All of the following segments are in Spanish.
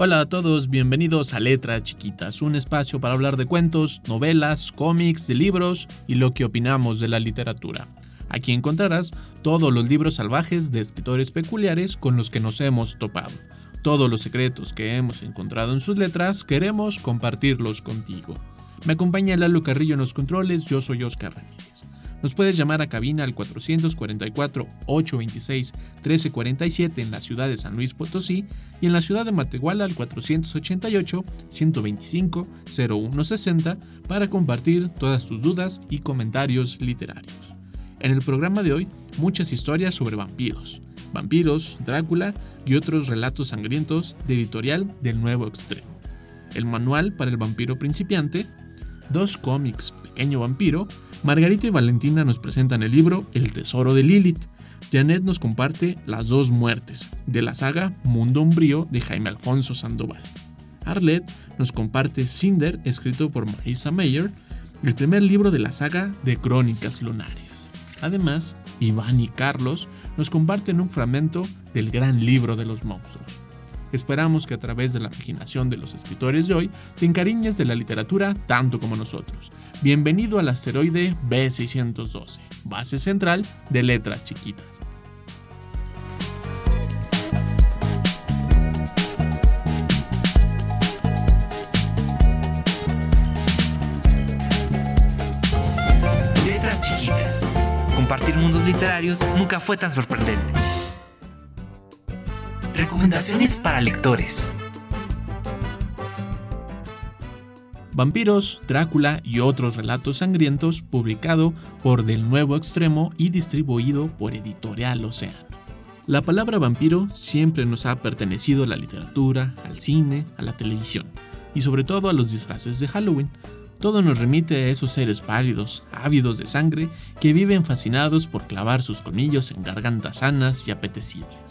Hola a todos, bienvenidos a Letras Chiquitas, un espacio para hablar de cuentos, novelas, cómics, de libros y lo que opinamos de la literatura. Aquí encontrarás todos los libros salvajes de escritores peculiares con los que nos hemos topado. Todos los secretos que hemos encontrado en sus letras queremos compartirlos contigo. Me acompaña Lalo Carrillo en los controles, yo soy Oscar Ramírez. Nos puedes llamar a cabina al 444-826-1347 en la ciudad de San Luis Potosí y en la ciudad de Matehuala al 488-125-0160 para compartir todas tus dudas y comentarios literarios. En el programa de hoy, muchas historias sobre vampiros, vampiros, Drácula y otros relatos sangrientos de editorial del Nuevo Extremo. El manual para el vampiro principiante, dos cómics, Pequeño Vampiro, Margarita y Valentina nos presentan el libro El Tesoro de Lilith. Janet nos comparte Las dos muertes, de la saga Mundo Umbrío de Jaime Alfonso Sandoval. Arlette nos comparte Cinder, escrito por Marisa Mayer, el primer libro de la saga de Crónicas Lunares. Además, Iván y Carlos nos comparten un fragmento del gran libro de los monstruos. Esperamos que a través de la imaginación de los escritores de hoy te encariñes de la literatura tanto como nosotros. Bienvenido al asteroide B612, base central de letras chiquitas. Letras chiquitas. Compartir mundos literarios nunca fue tan sorprendente. Recomendaciones para lectores. Vampiros, Drácula y otros relatos sangrientos, publicado por Del Nuevo Extremo y distribuido por Editorial Océano. La palabra vampiro siempre nos ha pertenecido a la literatura, al cine, a la televisión y sobre todo a los disfraces de Halloween. Todo nos remite a esos seres pálidos, ávidos de sangre, que viven fascinados por clavar sus colmillos en gargantas sanas y apetecibles.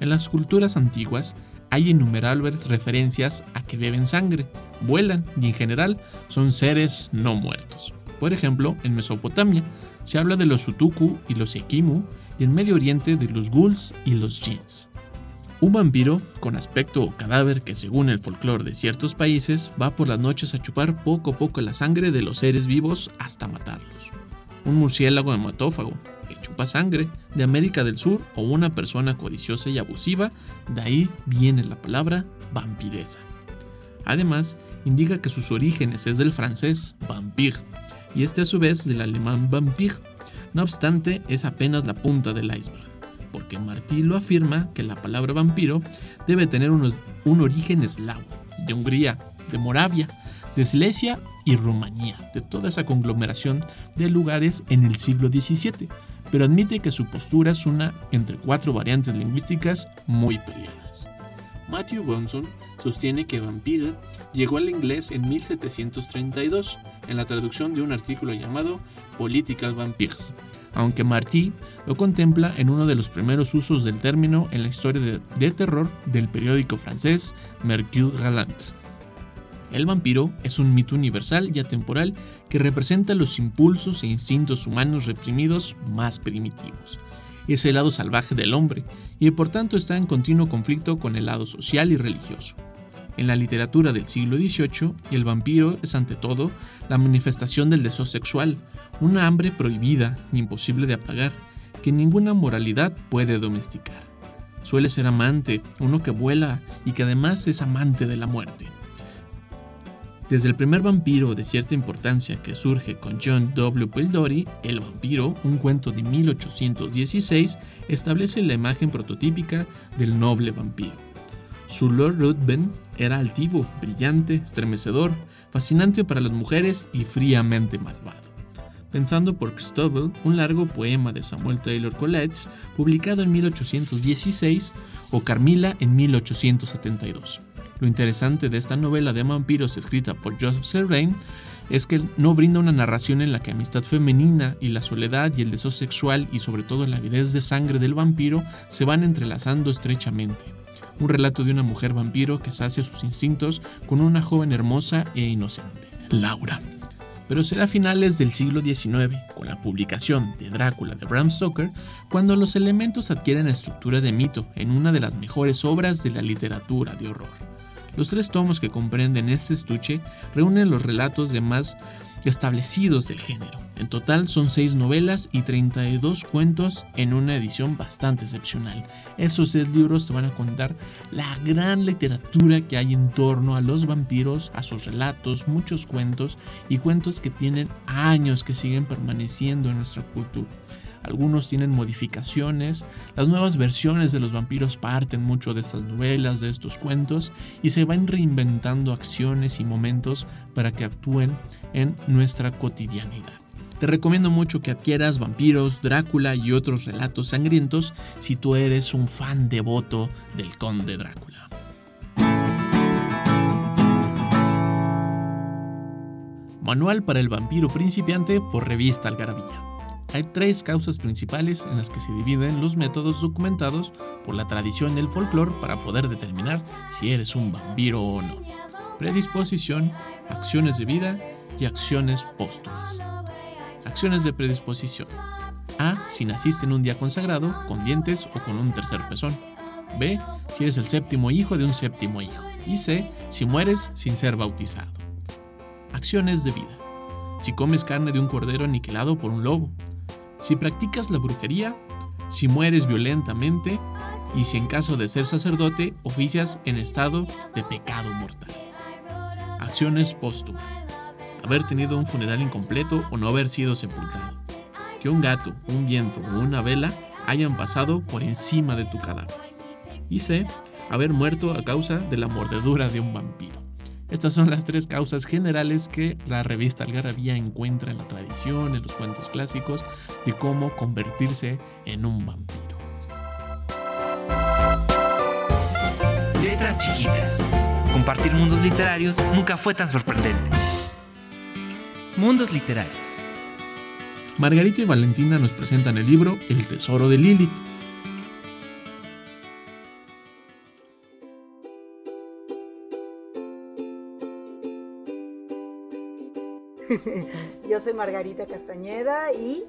En las culturas antiguas hay innumerables referencias a que beben sangre, vuelan y en general son seres no muertos. Por ejemplo, en Mesopotamia se habla de los Utuku y los Ekimu y en Medio Oriente de los Ghouls y los Jinns. Un vampiro con aspecto cadáver que según el folclore de ciertos países va por las noches a chupar poco a poco la sangre de los seres vivos hasta matarlos. Un murciélago hematófago que chupa sangre de América del Sur o una persona codiciosa y abusiva, de ahí viene la palabra vampiresa. Además, indica que sus orígenes es del francés vampire y este a su vez del alemán vampir. No obstante, es apenas la punta del iceberg, porque Martí lo afirma que la palabra vampiro debe tener un origen eslavo, de Hungría, de Moravia, de Silesia y Rumanía, de toda esa conglomeración de lugares en el siglo XVII, pero admite que su postura es una entre cuatro variantes lingüísticas muy peleadas. Matthew Bonson sostiene que vampire llegó al inglés en 1732 en la traducción de un artículo llamado Political Vampires, aunque Martí lo contempla en uno de los primeros usos del término en la historia de, de terror del periódico francés Mercure Galant. El vampiro es un mito universal y atemporal que representa los impulsos e instintos humanos reprimidos más primitivos. Es el lado salvaje del hombre y por tanto está en continuo conflicto con el lado social y religioso. En la literatura del siglo XVIII, el vampiro es ante todo la manifestación del deseo sexual, una hambre prohibida, imposible de apagar, que ninguna moralidad puede domesticar. Suele ser amante, uno que vuela y que además es amante de la muerte. Desde el primer vampiro de cierta importancia que surge con John W. Pildori, El vampiro, un cuento de 1816, establece la imagen prototípica del noble vampiro. Su Lord Ruthven era altivo, brillante, estremecedor, fascinante para las mujeres y fríamente malvado. Pensando por Christopher, un largo poema de Samuel Taylor Coletti, publicado en 1816, o Carmilla en 1872. Lo interesante de esta novela de vampiros escrita por Joseph Serrain es que no brinda una narración en la que amistad femenina y la soledad y el deseo sexual y sobre todo la avidez de sangre del vampiro se van entrelazando estrechamente. Un relato de una mujer vampiro que sacia sus instintos con una joven hermosa e inocente, Laura. Pero será a finales del siglo XIX, con la publicación de Drácula de Bram Stoker, cuando los elementos adquieren estructura de mito en una de las mejores obras de la literatura de horror. Los tres tomos que comprenden este estuche reúnen los relatos de más establecidos del género. En total son seis novelas y 32 cuentos en una edición bastante excepcional. Estos seis libros te van a contar la gran literatura que hay en torno a los vampiros, a sus relatos, muchos cuentos y cuentos que tienen años que siguen permaneciendo en nuestra cultura algunos tienen modificaciones, las nuevas versiones de los vampiros parten mucho de estas novelas, de estos cuentos, y se van reinventando acciones y momentos para que actúen en nuestra cotidianidad. Te recomiendo mucho que adquieras Vampiros, Drácula y otros relatos sangrientos si tú eres un fan devoto del conde Drácula. Manual para el vampiro principiante por revista Algarabía. Hay tres causas principales en las que se dividen los métodos documentados por la tradición y el folclore para poder determinar si eres un vampiro o no. Predisposición, acciones de vida y acciones póstumas. Acciones de predisposición. A. Si naciste en un día consagrado, con dientes o con un tercer pezón. B. Si eres el séptimo hijo de un séptimo hijo. Y C. Si mueres sin ser bautizado. Acciones de vida. Si comes carne de un cordero aniquilado por un lobo, si practicas la brujería, si mueres violentamente y si en caso de ser sacerdote oficias en estado de pecado mortal. Acciones póstumas. Haber tenido un funeral incompleto o no haber sido sepultado. Que un gato, un viento o una vela hayan pasado por encima de tu cadáver. Y C. Haber muerto a causa de la mordedura de un vampiro. Estas son las tres causas generales que la revista Algarabía encuentra en la tradición, en los cuentos clásicos, de cómo convertirse en un vampiro. Letras chiquitas. Compartir mundos literarios nunca fue tan sorprendente. Mundos literarios. Margarita y Valentina nos presentan el libro El Tesoro de Lilith Yo soy Margarita Castañeda y...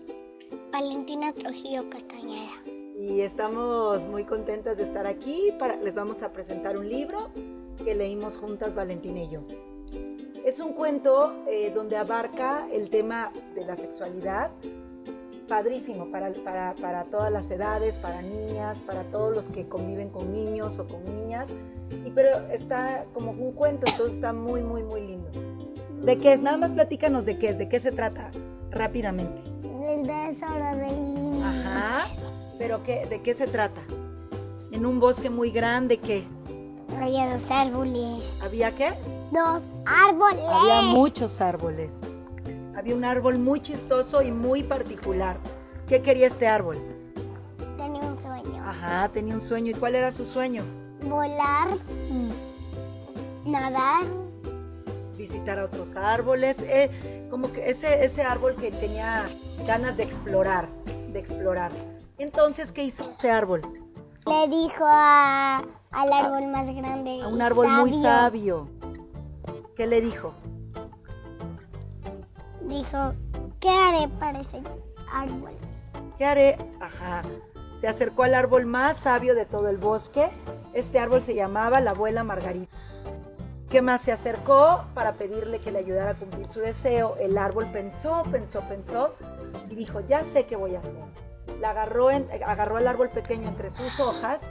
Valentina Trujillo Castañeda. Y estamos muy contentas de estar aquí. Para, les vamos a presentar un libro que leímos juntas Valentina y yo. Es un cuento eh, donde abarca el tema de la sexualidad, padrísimo para, para, para, todas las edades, para niñas, para todos los que conviven con niños o con niñas. Y, pero está como un cuento, entonces está muy, muy, muy lindo. ¿De qué es? Nada más platícanos de qué es, de qué se trata rápidamente. El tesoro de Ajá. ¿Pero qué, de qué se trata? En un bosque muy grande, ¿qué? Había dos árboles. ¿Había qué? Dos árboles. Había muchos árboles. Había un árbol muy chistoso y muy particular. ¿Qué quería este árbol? Tenía un sueño. Ajá, tenía un sueño. ¿Y cuál era su sueño? Volar, nadar, visitar a otros árboles, eh, como que ese, ese árbol que tenía ganas de explorar, de explorar. Entonces, ¿qué hizo ese árbol? Le dijo a, al árbol más grande. A un árbol muy sabio. ¿Qué le dijo? Dijo, ¿qué haré para ese árbol? ¿Qué haré? Ajá. Se acercó al árbol más sabio de todo el bosque. Este árbol se llamaba la abuela Margarita. ¿Qué más se acercó para pedirle que le ayudara a cumplir su deseo? El árbol pensó, pensó, pensó y dijo, ya sé qué voy a hacer. La agarró, agarró al árbol pequeño entre sus hojas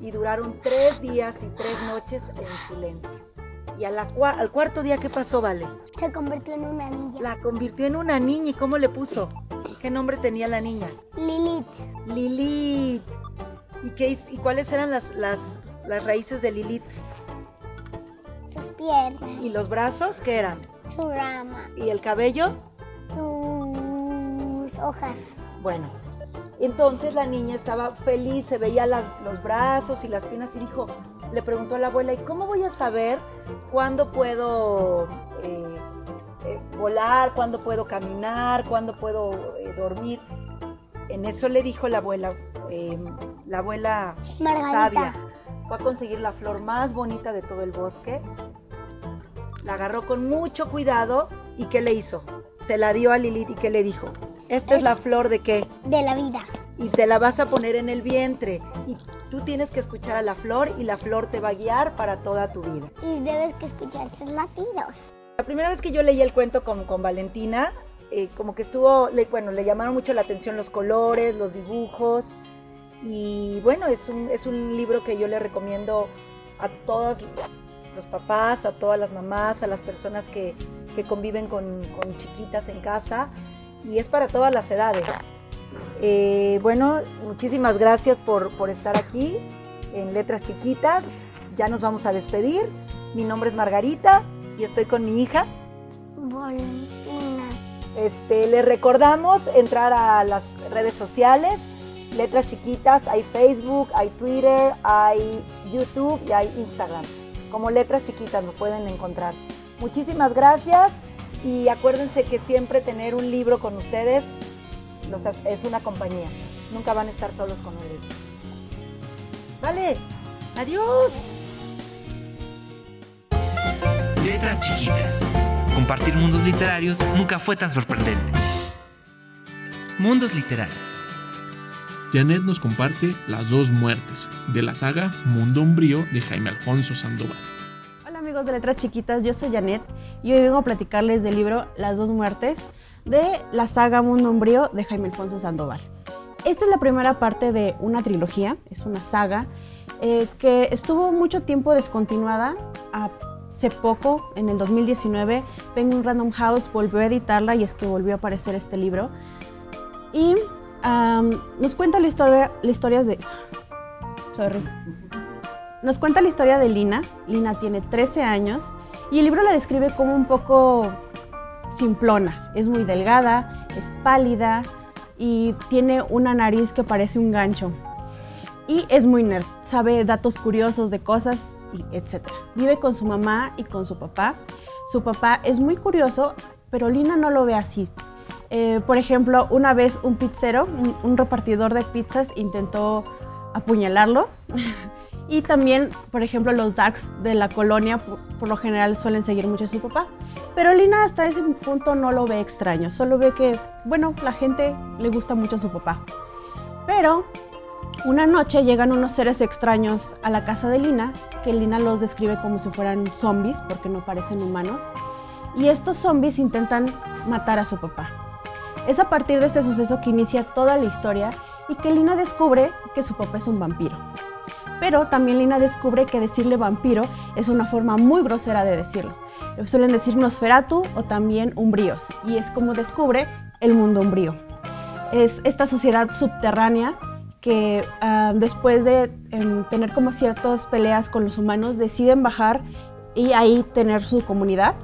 y duraron tres días y tres noches en silencio. Y al cuarto día, ¿qué pasó, Vale? Se convirtió en una niña. La convirtió en una niña. ¿Y cómo le puso? ¿Qué nombre tenía la niña? Lilith. Lilith. ¿Y, qué, y cuáles eran las, las, las raíces de Lilith? Sus piernas. ¿Y los brazos qué eran? Su rama. ¿Y el cabello? Su hojas. Bueno, entonces la niña estaba feliz, se veía la- los brazos y las piernas y dijo, le preguntó a la abuela, ¿y cómo voy a saber cuándo puedo eh, eh, volar, cuándo puedo caminar, cuándo puedo eh, dormir? En eso le dijo la abuela, la abuela Margarita. sabia, fue a conseguir la flor más bonita de todo el bosque, la agarró con mucho cuidado y ¿qué le hizo? Se la dio a Lilith y ¿qué le dijo? Esta es la flor de qué? De la vida. y te la vas a poner en el vientre y tú tienes que escuchar a la flor y la flor te va a guiar para toda tu vida. Y debes que escuchar sus latidos. La primera vez que yo leí el cuento con, con Valentina, eh, como que estuvo, le- bueno, le llamaron mucho la atención los colores, los dibujos y bueno, es un, es un libro que yo le recomiendo a todos los papás, a todas las mamás, a las personas que, que conviven con, con chiquitas en casa y es para todas las edades. Eh, bueno, muchísimas gracias por, por estar aquí en Letras Chiquitas. Ya nos vamos a despedir. Mi nombre es Margarita y estoy con mi hija. Valentina. Este, les recordamos entrar a las redes sociales, Letras Chiquitas, hay Facebook, hay Twitter, hay YouTube y hay Instagram. Como Letras Chiquitas nos pueden encontrar. Muchísimas gracias y acuérdense que siempre tener un libro con ustedes es una compañía. Nunca van a estar solos con un libro. Vale, adiós. Letras chiquitas. Compartir mundos literarios nunca fue tan sorprendente. Mundos literarios. Janet nos comparte Las dos muertes, de la saga Mundo Umbrío de Jaime Alfonso Sandoval. Hola amigos de Letras Chiquitas, yo soy Janet y hoy vengo a platicarles del libro Las dos muertes de la saga Mundo Umbrío de Jaime Alfonso Sandoval. Esta es la primera parte de una trilogía, es una saga eh, que estuvo mucho tiempo descontinuada. Hace poco, en el 2019, Penguin Random House volvió a editarla y es que volvió a aparecer este libro. Y nos cuenta la historia, de... Nos cuenta la historia de Lina. Lina tiene 13 años y el libro la describe como un poco simplona. Es muy delgada, es pálida y tiene una nariz que parece un gancho. Y es muy nerd, sabe datos curiosos de cosas, etc. Vive con su mamá y con su papá. Su papá es muy curioso, pero Lina no lo ve así. Eh, por ejemplo, una vez un pizzero, un, repartidor de pizzas, intentó apuñalarlo. Y también, por ejemplo, los darks de la colonia por, por lo general suelen seguir mucho a su papá. Pero Lina hasta ese punto no lo ve extraño, solo ve que, bueno, la gente le gusta mucho a su papá. Pero una noche llegan unos seres extraños a la casa de Lina, que Lina los describe como si fueran zombies, porque no parecen humanos. Y estos zombies intentan matar a su papá. Es a partir de este suceso que inicia toda la historia y que Lina descubre que su papá es un vampiro. Pero también Lina descubre que decirle vampiro es una forma muy grosera de decirlo. Le suelen decir Nosferatu o también umbríos, y es como descubre el mundo umbrío. Es esta sociedad subterránea que ah, después de em, tener como ciertas peleas con los humanos deciden bajar y ahí tener su comunidad.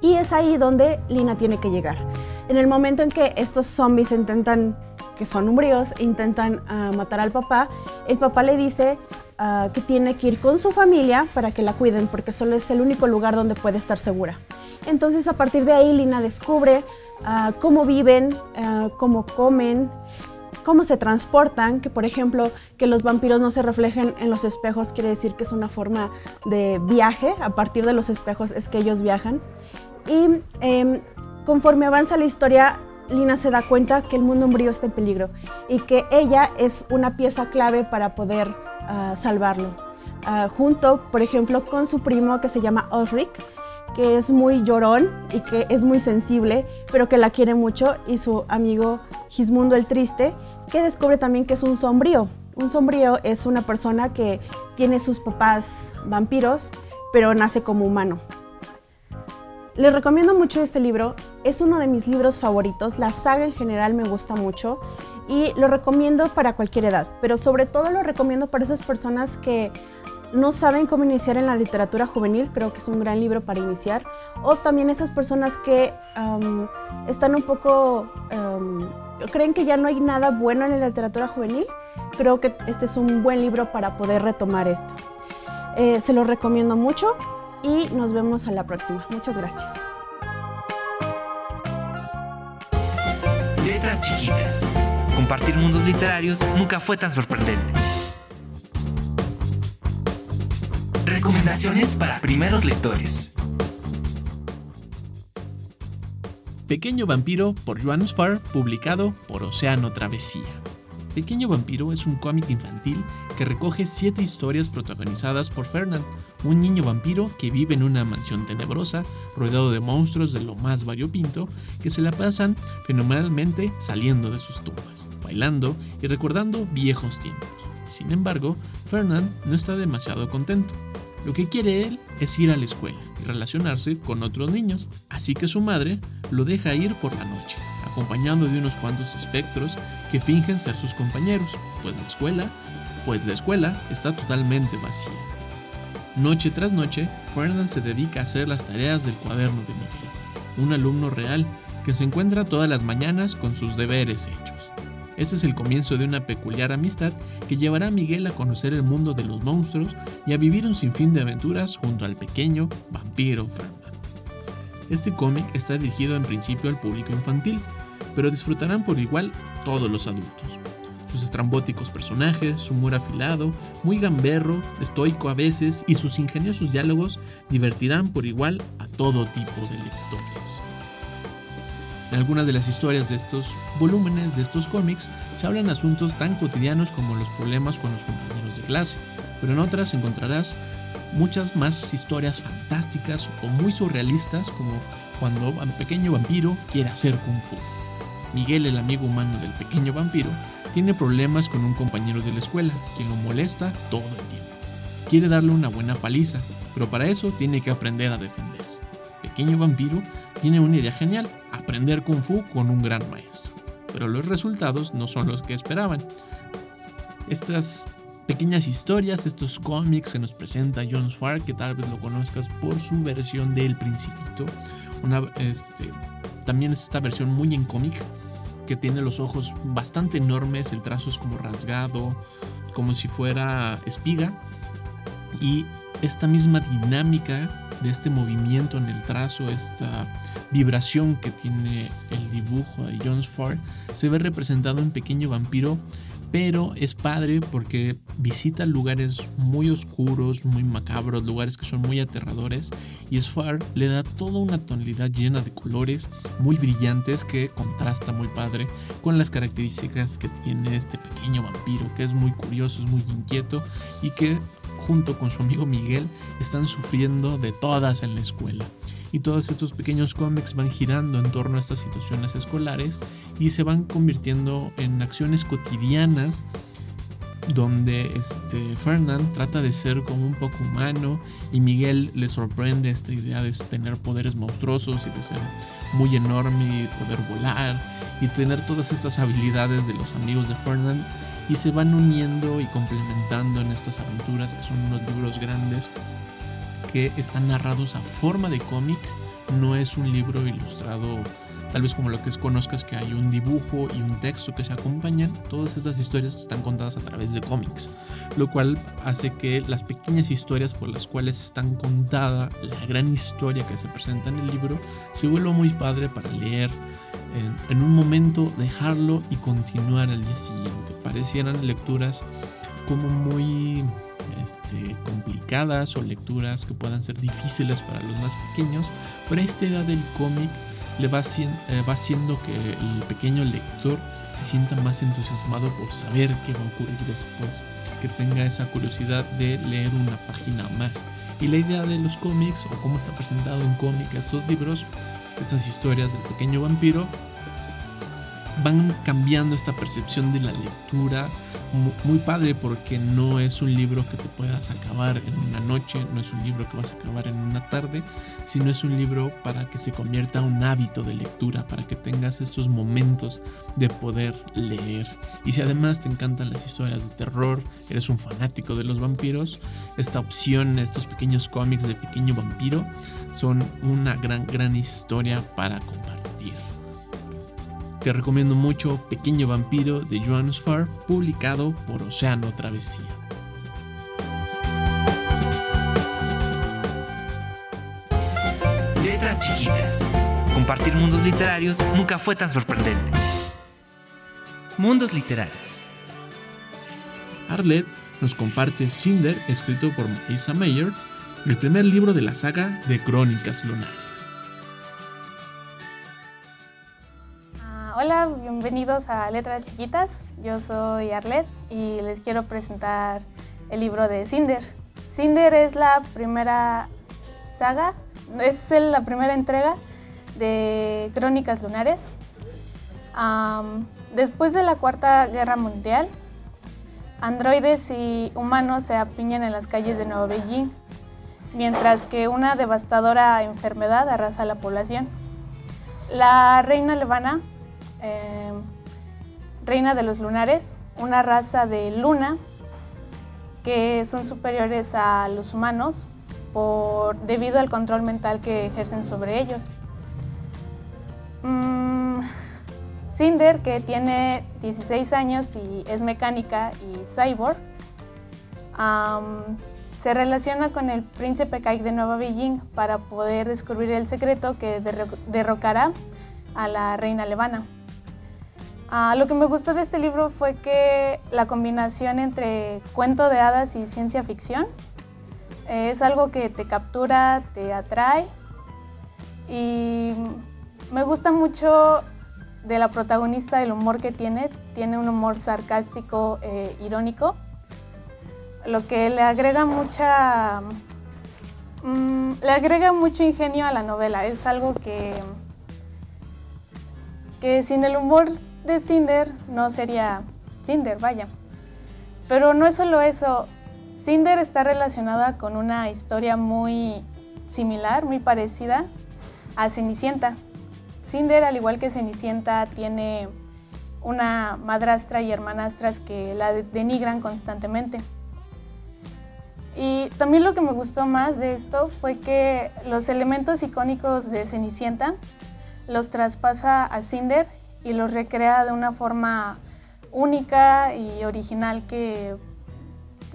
Y es ahí donde Lina tiene que llegar. En el momento en que estos zombies intentan, que son umbríos, intentan ah, matar al papá, el papá le dice ah, que tiene que ir con su familia para que la cuiden, porque solo es el único lugar donde puede estar segura. Entonces a partir de ahí Lina descubre ah, cómo viven, cómo comen, cómo se transportan, que por ejemplo que los vampiros no se reflejen en los espejos quiere decir que es una forma de viaje, a partir de los espejos es que ellos viajan. Y em, conforme avanza la historia, Lina se da cuenta que el mundo umbrío está en peligro y que ella es una pieza clave para poder ah, salvarlo. Ah, junto, por ejemplo, con su primo que se llama Osric, que es muy llorón y que es muy sensible, pero que la quiere mucho, y su amigo Gismundo el Triste, que descubre también que es un sombrío. Un sombrío es una persona que tiene sus papás vampiros, pero nace como humano. Les recomiendo mucho este libro, es uno de mis libros favoritos, la saga en general me gusta mucho y lo recomiendo para cualquier edad, pero sobre todo lo recomiendo para esas personas que no saben cómo iniciar en la literatura juvenil, creo que es un gran libro para iniciar. O también esas personas que están un poco, creen que ya no hay nada bueno en la literatura juvenil, creo que este es un buen libro para poder retomar esto. Eh, se lo recomiendo mucho y nos vemos a la próxima. Muchas gracias. Letras chiquitas. Compartir mundos literarios nunca fue tan sorprendente. Recomendaciones para primeros lectores. Pequeño vampiro por Joan Farr, publicado por Océano Travesía. Pequeño vampiro es un cómic infantil que recoge siete historias protagonizadas por Fernand, un niño vampiro que vive en una mansión tenebrosa rodeado de monstruos de lo más variopinto que se la pasan fenomenalmente saliendo de sus tumbas, bailando y recordando viejos tiempos. Sin embargo, Fernand no está demasiado contento. Lo que quiere él es ir a la escuela y relacionarse con otros niños, así que su madre lo deja ir por la noche, acompañado de unos cuantos espectros que fingen ser sus compañeros, pues la escuela, pues la escuela está totalmente vacía. Noche tras noche, Fernand se dedica a hacer las tareas del cuaderno de Miguel, un alumno real que se encuentra todas las mañanas con sus deberes hechos. Este es el comienzo de una peculiar amistad que llevará a Miguel a conocer el mundo de los monstruos y a vivir un sinfín de aventuras junto al pequeño vampiro Fernand. Este cómic está dirigido en principio al público infantil, pero disfrutarán por igual todos los adultos. Sus estrambóticos personajes, su humor afilado, muy gamberro, estoico a veces y sus ingeniosos diálogos divertirán por igual a todo tipo de lectores. En algunas de las historias de estos volúmenes, de estos cómics, se hablan asuntos tan cotidianos como los problemas con los compañeros de clase, pero en otras encontrarás muchas más historias fantásticas o muy surrealistas como cuando un pequeño vampiro quiere hacer kung fu. Miguel, el amigo humano del pequeño vampiro, tiene problemas con un compañero de la escuela, quien lo molesta todo el tiempo. Quiere darle una buena paliza, pero para eso tiene que aprender a defenderse. Pequeño vampiro tiene una idea genial, aprender kung fu con un gran maestro. Pero los resultados no son los que esperaban. Estas pequeñas historias, estos cómics que nos presenta John Farr, que tal vez lo conozcas por su versión de El Principito. Este, también es esta versión muy en cómic, que tiene los ojos bastante enormes, el trazo es como rasgado, como si fuera espiga. Y esta misma dinámica de este movimiento en el trazo, esta vibración que tiene el dibujo de John Farr, se ve representado en Pequeño Vampiro pero es padre porque visita lugares muy oscuros, muy macabros, lugares que son muy aterradores y Sfar le da toda una tonalidad llena de colores muy brillantes que contrasta muy padre con las características que tiene este pequeño vampiro que es muy curioso, es muy inquieto y que junto con su amigo Miguel están sufriendo de todas en la escuela. Y todos estos pequeños cómics van girando en torno a estas situaciones escolares y se van convirtiendo en acciones cotidianas donde este Fernand trata de ser como un poco humano y Miguel le sorprende esta idea de tener poderes monstruosos y de ser muy enorme y poder volar y tener todas estas habilidades de los amigos de Fernand y se van uniendo y complementando en estas aventuras que son unos libros grandes que están narrados a forma de cómic, no es un libro ilustrado tal vez como lo que es conozcas que hay un dibujo y un texto que se acompañan, todas estas historias están contadas a través de cómics, lo cual hace que las pequeñas historias por las cuales están contada la gran historia que se presenta en el libro se vuelva muy padre para leer en, un momento, dejarlo y continuar al día siguiente. Parecieran lecturas como muy este, complicadas o lecturas que puedan ser difíciles para los más pequeños, pero esta edad del cómic le va, eh, va haciendo que el pequeño lector se sienta más entusiasmado por saber qué va a ocurrir después, que tenga esa curiosidad de leer una página más. Y la idea de los cómics, o cómo está presentado en cómic estos libros, estas historias del pequeño vampiro, van cambiando esta percepción de la lectura, muy padre porque no es un libro que te puedas acabar en una noche, no es un libro que vas a acabar en una tarde, sino es un libro para que se convierta un hábito de lectura, para que tengas estos momentos de poder leer. Y si además te encantan las historias de terror, eres un fanático de los vampiros, esta opción, estos pequeños cómics de pequeño vampiro, son una gran, gran historia para compartir. Recomiendo mucho Pequeño Vampiro de Joan Farr, publicado por Océano Travesía. Letras chiquitas. Compartir mundos literarios nunca fue tan sorprendente. Mundos literarios. Arlette nos comparte Cinder, escrito por Marisa Mayer, el primer libro de la saga de Crónicas Lunares. Hola, bienvenidos a Letras Chiquitas. Yo soy Arlette y les quiero presentar el libro de Cinder. Cinder es la primera saga, es la primera entrega de Crónicas Lunares. después de la Cuarta Guerra Mundial, androides y humanos se apiñan en las calles de Nueva Beijing, mientras que una devastadora enfermedad arrasa a la población. La reina levana, eh, reina de los lunares, una raza de luna que son superiores a los humanos por, debido al control mental que ejercen sobre ellos. Mm, Cinder, que tiene 16 años y es mecánica y cyborg, se relaciona con el príncipe Kai de Nueva Beijing para poder descubrir el secreto que derrocará a la reina levana. Ah, lo que me gustó de este libro fue que la combinación entre cuento de hadas y ciencia ficción es algo que te captura, te atrae y me gusta mucho de la protagonista, el humor que tiene. Tiene un humor sarcástico, e irónico, lo que le agrega mucha... Mm, le agrega mucho ingenio a la novela. Es algo que, que sin el humor de Cinder no sería Cinder, vaya. Pero no es solo eso. Cinder está relacionada con una historia muy similar, muy parecida a Cenicienta. Cinder, al igual que Cenicienta, tiene una madrastra y hermanastras que la denigran constantemente. Y también lo que me gustó más de esto fue que los elementos icónicos de Cenicienta los traspasa a Cinder y los recrea de una forma única y original que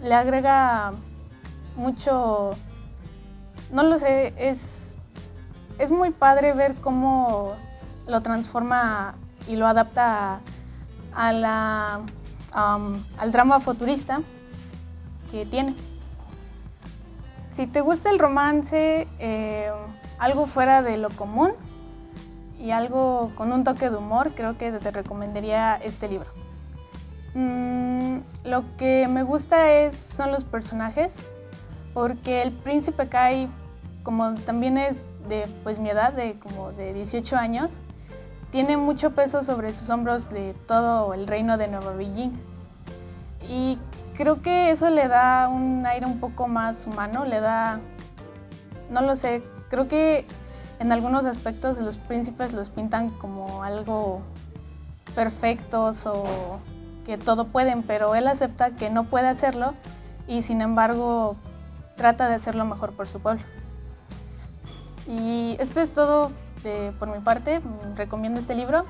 le agrega mucho, no lo sé, es es muy padre ver cómo lo transforma y lo adapta a la, al drama futurista que tiene. Si te gusta el romance, eh, algo fuera de lo común y algo con un toque de humor, creo que te recomendaría este libro. Mm, lo que me gusta es, son los personajes, porque el príncipe Kai, como también es de pues mi edad, de como de 18 años, tiene mucho peso sobre sus hombros de todo el reino de Nueva Beijing. Y creo que eso le da un aire un poco más humano, le da, no lo sé, creo que en algunos aspectos los príncipes los pintan como algo perfectos o que todo pueden, pero él acepta que no puede hacerlo y sin embargo trata de hacerlo mejor por su pueblo. Y esto es todo por mi parte. Recomiendo este libro.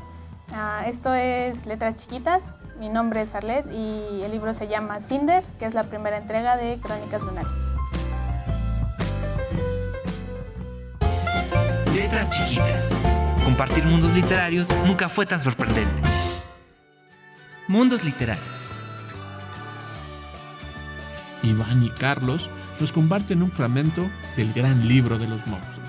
Ah, esto es Letras Chiquitas. Mi nombre es Arlet y el libro se llama Cinder, que es la primera entrega de Crónicas Lunares. Letras Chiquitas. Compartir mundos literarios nunca fue tan sorprendente. Mundos literarios. Iván y Carlos nos comparten un fragmento del gran libro de los monstruos.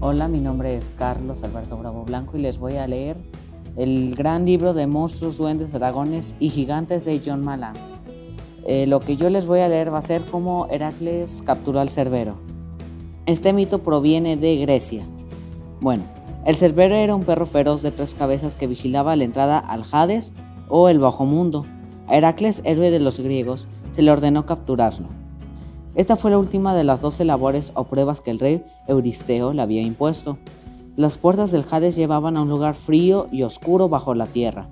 Hola, mi nombre es Carlos Alberto Bravo Blanco y les voy a leer el gran libro de monstruos, duendes, dragones y gigantes de John Malan. Eh, lo que yo les voy a leer va a ser cómo Heracles capturó al Cerbero. Este mito proviene de Grecia. Bueno, El Cerbero era un perro feroz de tres cabezas que vigilaba la entrada al Hades o el Bajo Mundo. A Heracles, héroe de los griegos, se le ordenó capturarlo. Esta fue la última de las doce labores o pruebas que el rey Euristeo le había impuesto. Las puertas del Hades llevaban a un lugar frío y oscuro bajo la tierra,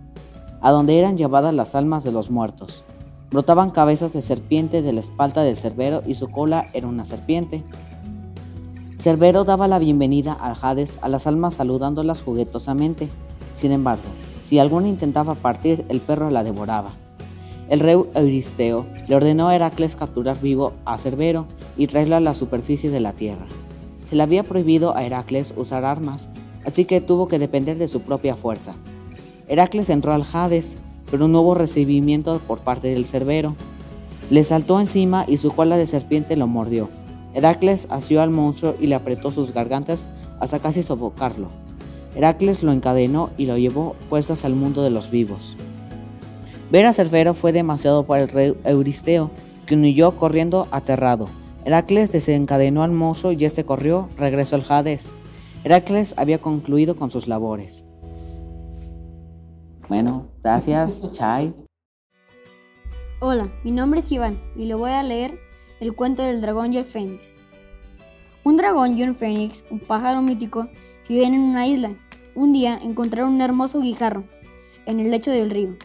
a donde eran llevadas las almas de los muertos. Brotaban cabezas de serpiente de la espalda del Cerbero y su cola era una serpiente. Cerbero daba la bienvenida al Hades a las almas saludándolas juguetosamente. Sin embargo, si alguna intentaba partir, el perro la devoraba. El rey Euristeo le ordenó a Heracles capturar vivo a Cerbero y traerlo a la superficie de la tierra. Se le había prohibido a Heracles usar armas, así que tuvo que depender de su propia fuerza. Heracles entró al Hades, pero no hubo recibimiento por parte del Cerbero. Le saltó encima y su cola de serpiente lo mordió. Heracles asió al monstruo y le apretó sus gargantas hasta casi sofocarlo. Heracles lo encadenó y lo llevó puestas al mundo de los vivos. Ver a Cerbero fue demasiado para el rey Euristeo, que huyó corriendo aterrado. Heracles desencadenó al monstruo y este corrió, regresó al Hades. Heracles había concluido con sus labores. Bueno, gracias, Chai. Hola, mi nombre es Iván y le voy a leer el cuento del dragón y el fénix. Un dragón y un fénix, un pájaro mítico, viven en una isla. Un día encontraron un hermoso guijarro en el lecho del río.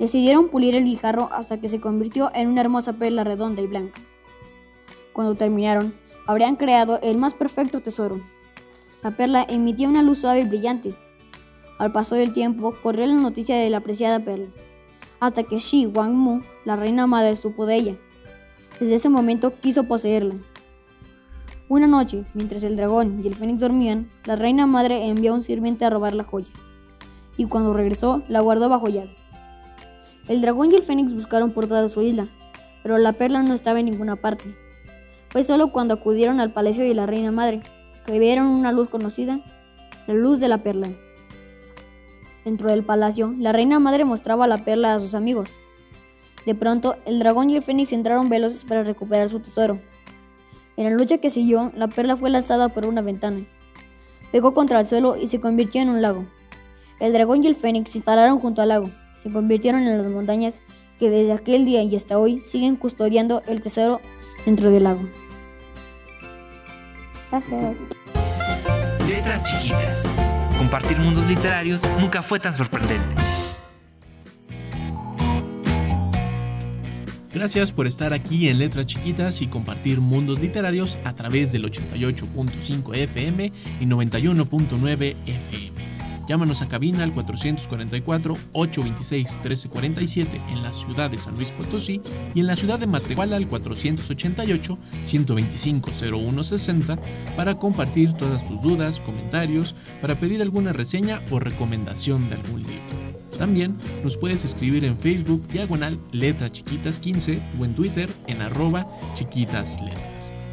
Decidieron pulir el guijarro hasta que se convirtió en una hermosa perla redonda y blanca. Cuando terminaron, habrían creado el más perfecto tesoro. La perla emitía una luz suave y brillante. Al paso del tiempo, corrió la noticia de la apreciada perla, hasta que Shi Wang la reina madre, supo de ella. Desde ese momento quiso poseerla. Una noche, mientras el dragón y el fénix dormían, la reina madre envió a un sirviente a robar la joya, y cuando regresó la guardó bajo llave. El dragón y el fénix buscaron por toda su isla, pero la perla no estaba en ninguna parte. Fue solo cuando acudieron al palacio de la reina madre que vieron una luz conocida, la luz de la perla. Dentro del palacio, la reina madre mostraba la perla a sus amigos. De pronto, el dragón y el fénix entraron veloces para recuperar su tesoro. En la lucha que siguió, la perla fue lanzada por una ventana. Pegó contra el suelo y se convirtió en un lago. El dragón y el fénix se instalaron junto al lago se convirtieron en las montañas que desde aquel día y hasta hoy siguen custodiando el tesoro dentro del lago. Gracias. Letras chiquitas. Compartir mundos literarios nunca fue tan sorprendente. Gracias por estar aquí en Letras Chiquitas y compartir mundos literarios a través del 88.5 FM y 91.9 FM. Llámanos a cabina al 444-826-1347 en la ciudad de San Luis Potosí y en la ciudad de Matehuala al 488-125-0160 para compartir todas tus dudas, comentarios, para pedir alguna reseña o recomendación de algún libro. También nos puedes escribir en Facebook diagonal letra chiquitas 15 o en Twitter en arroba chiquitas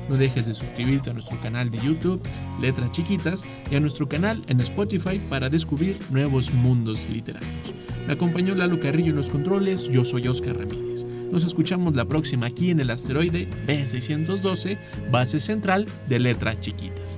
no dejes de suscribirte a nuestro canal de YouTube, Letras Chiquitas, y a nuestro canal en Spotify para descubrir nuevos mundos literarios. Me acompañó Lalo Carrillo en los controles, yo soy Oscar Ramírez. Nos escuchamos la próxima aquí en el asteroide B612, base central de Letras Chiquitas.